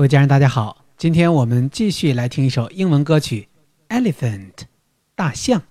各位家人大家好。今天我们继续来听一首英文歌曲 elephant 大象。